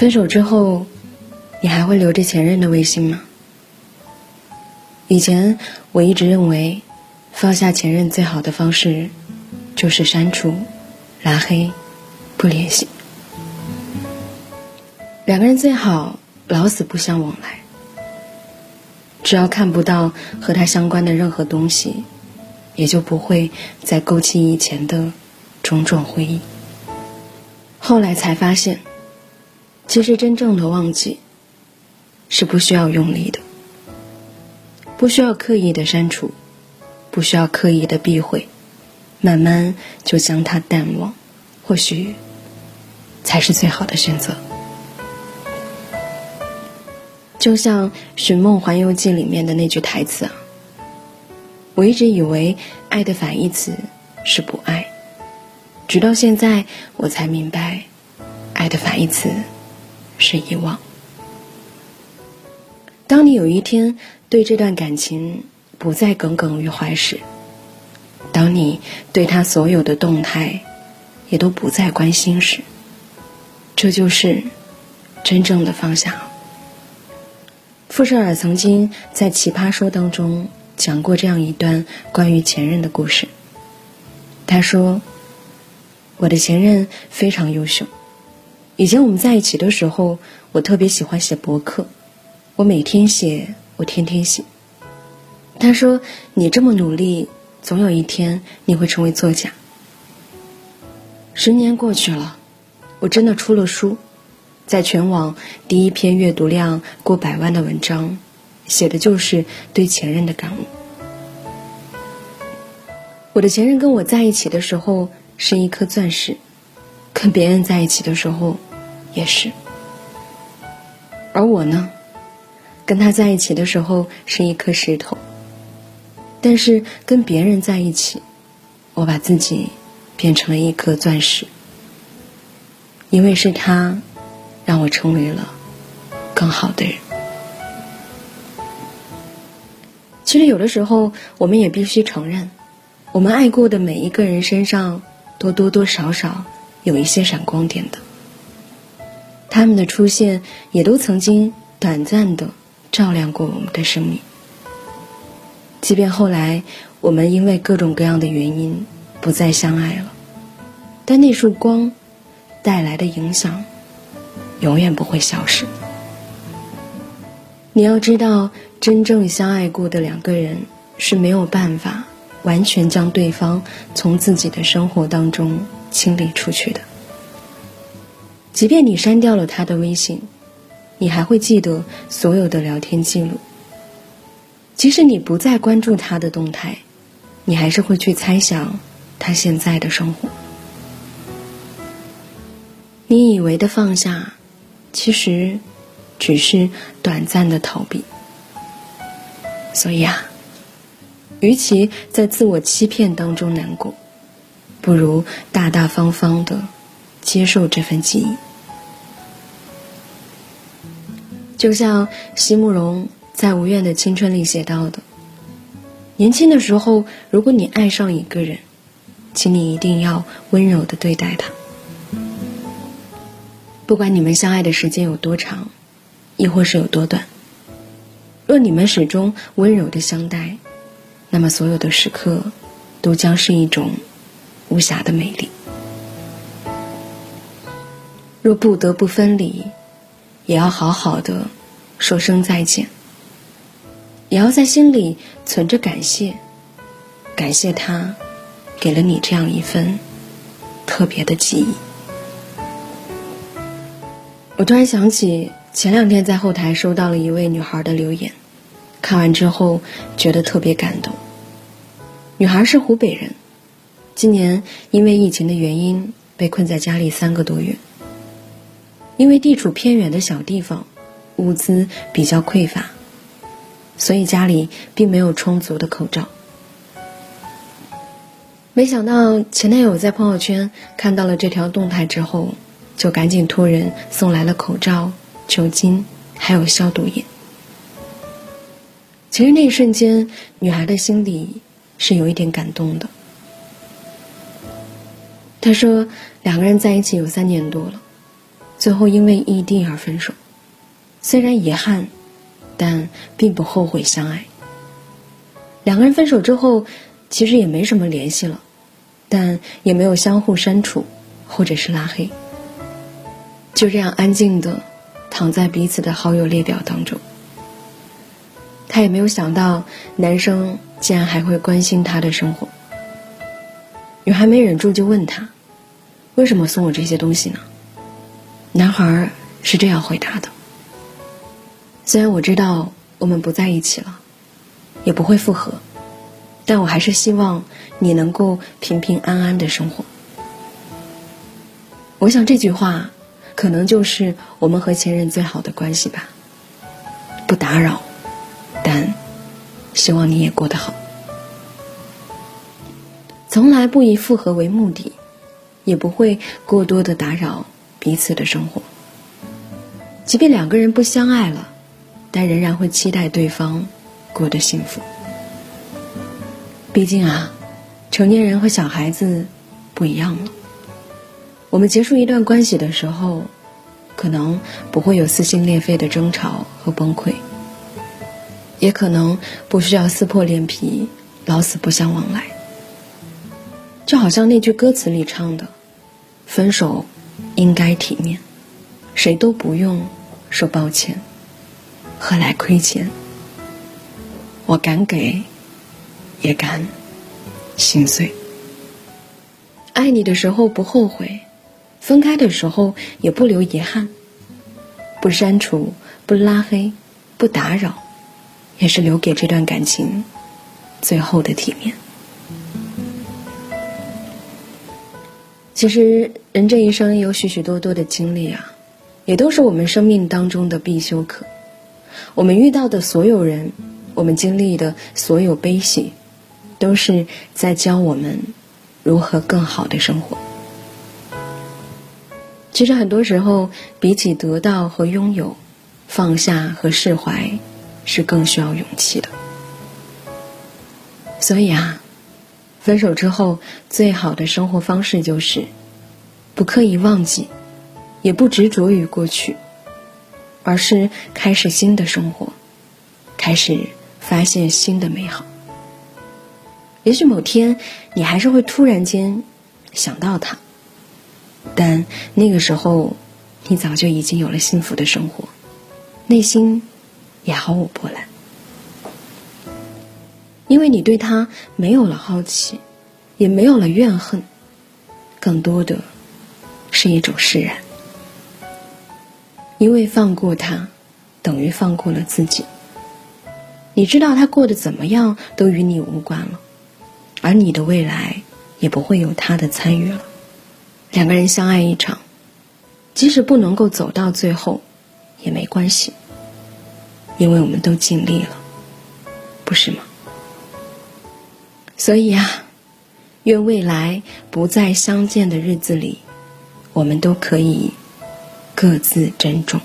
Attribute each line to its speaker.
Speaker 1: 分手之后，你还会留着前任的微信吗？以前我一直认为，放下前任最好的方式，就是删除、拉黑、不联系。两个人最好老死不相往来，只要看不到和他相关的任何东西，也就不会再勾起以前的种种回忆。后来才发现，其实真正的忘记是不需要用力的，不需要刻意的删除，不需要刻意的避讳，慢慢就将它淡忘，或许才是最好的选择。就像《寻梦环游记》里面的那句台词啊，我一直以为爱的反义词是不爱，直到现在我才明白，爱的反义词是遗忘。当你有一天对这段感情不再耿耿于怀时，当你对他所有的动态也都不再关心时，这就是真正的放下。傅舍尔曾经在《奇葩说》当中讲过这样一段关于前任的故事。他说：“我的前任非常优秀，以前我们在一起的时候，我特别喜欢写博客，我每天写，我天天写。他说：‘你这么努力，总有一天你会成为作家。’十年过去了，我真的出了书。”在全网第一篇阅读量过百万的文章，写的就是对前任的感悟。我的前任跟我在一起的时候是一颗钻石，跟别人在一起的时候也是。而我呢，跟他在一起的时候是一颗石头，但是跟别人在一起，我把自己变成了一颗钻石，因为是他。让我成为了更好的人。其实有的时候，我们也必须承认，我们爱过的每一个人身上，都多多少少有一些闪光点的。他们的出现，也都曾经短暂的照亮过我们的生命。即便后来我们因为各种各样的原因不再相爱了，但那束光带来的影响。永远不会消失。你要知道，真正相爱过的两个人是没有办法完全将对方从自己的生活当中清理出去的。即便你删掉了他的微信，你还会记得所有的聊天记录。即使你不再关注他的动态，你还是会去猜想他现在的生活。你以为的放下。其实，只是短暂的逃避。所以啊，与其在自我欺骗当中难过，不如大大方方的接受这份记忆。就像席慕容在《无怨的青春》里写到的：“年轻的时候，如果你爱上一个人，请你一定要温柔的对待他。”不管你们相爱的时间有多长，亦或是有多短，若你们始终温柔的相待，那么所有的时刻都将是一种无瑕的美丽。若不得不分离，也要好好的说声再见，也要在心里存着感谢，感谢他给了你这样一份特别的记忆。我突然想起前两天在后台收到了一位女孩的留言，看完之后觉得特别感动。女孩是湖北人，今年因为疫情的原因被困在家里三个多月。因为地处偏远的小地方，物资比较匮乏，所以家里并没有充足的口罩。没想到前男友在朋友圈看到了这条动态之后。就赶紧托人送来了口罩、酒精，还有消毒液。其实那一瞬间，女孩的心里是有一点感动的。她说：“两个人在一起有三年多了，最后因为异地而分手。虽然遗憾，但并不后悔相爱。两个人分手之后，其实也没什么联系了，但也没有相互删除或者是拉黑，就这样安静的躺在彼此的好友列表当中。他也没有想到，男生竟然还会关心他的生活。女孩没忍住就问他：“为什么送我这些东西呢？”男孩是这样回答的：“虽然我知道我们不在一起了，也不会复合，但我还是希望你能够平平安安的生活。”我想这句话，可能就是我们和前任最好的关系吧。不打扰。但希望你也过得好。从来不以复合为目的，也不会过多的打扰彼此的生活。即便两个人不相爱了，但仍然会期待对方过得幸福。毕竟啊，成年人和小孩子不一样了。我们结束一段关系的时候，可能不会有撕心裂肺的争吵和崩溃。也可能不需要撕破脸皮，老死不相往来。就好像那句歌词里唱的：“分手应该体面，谁都不用说抱歉，何来亏欠？我敢给，也敢心碎。爱你的时候不后悔，分开的时候也不留遗憾，不删除，不拉黑，不打扰。”也是留给这段感情最后的体面。其实，人这一生有许许多多的经历啊，也都是我们生命当中的必修课。我们遇到的所有人，我们经历的所有悲喜，都是在教我们如何更好的生活。其实，很多时候，比起得到和拥有，放下和释怀。是更需要勇气的，所以啊，分手之后最好的生活方式就是不刻意忘记，也不执着于过去，而是开始新的生活，开始发现新的美好。也许某天你还是会突然间想到他，但那个时候你早就已经有了幸福的生活，内心。也毫无波澜，因为你对他没有了好奇，也没有了怨恨，更多的是一种释然。因为放过他，等于放过了自己。你知道他过得怎么样都与你无关了，而你的未来也不会有他的参与了。两个人相爱一场，即使不能够走到最后，也没关系。因为我们都尽力了，不是吗？所以啊，愿未来不再相见的日子里，我们都可以各自珍重。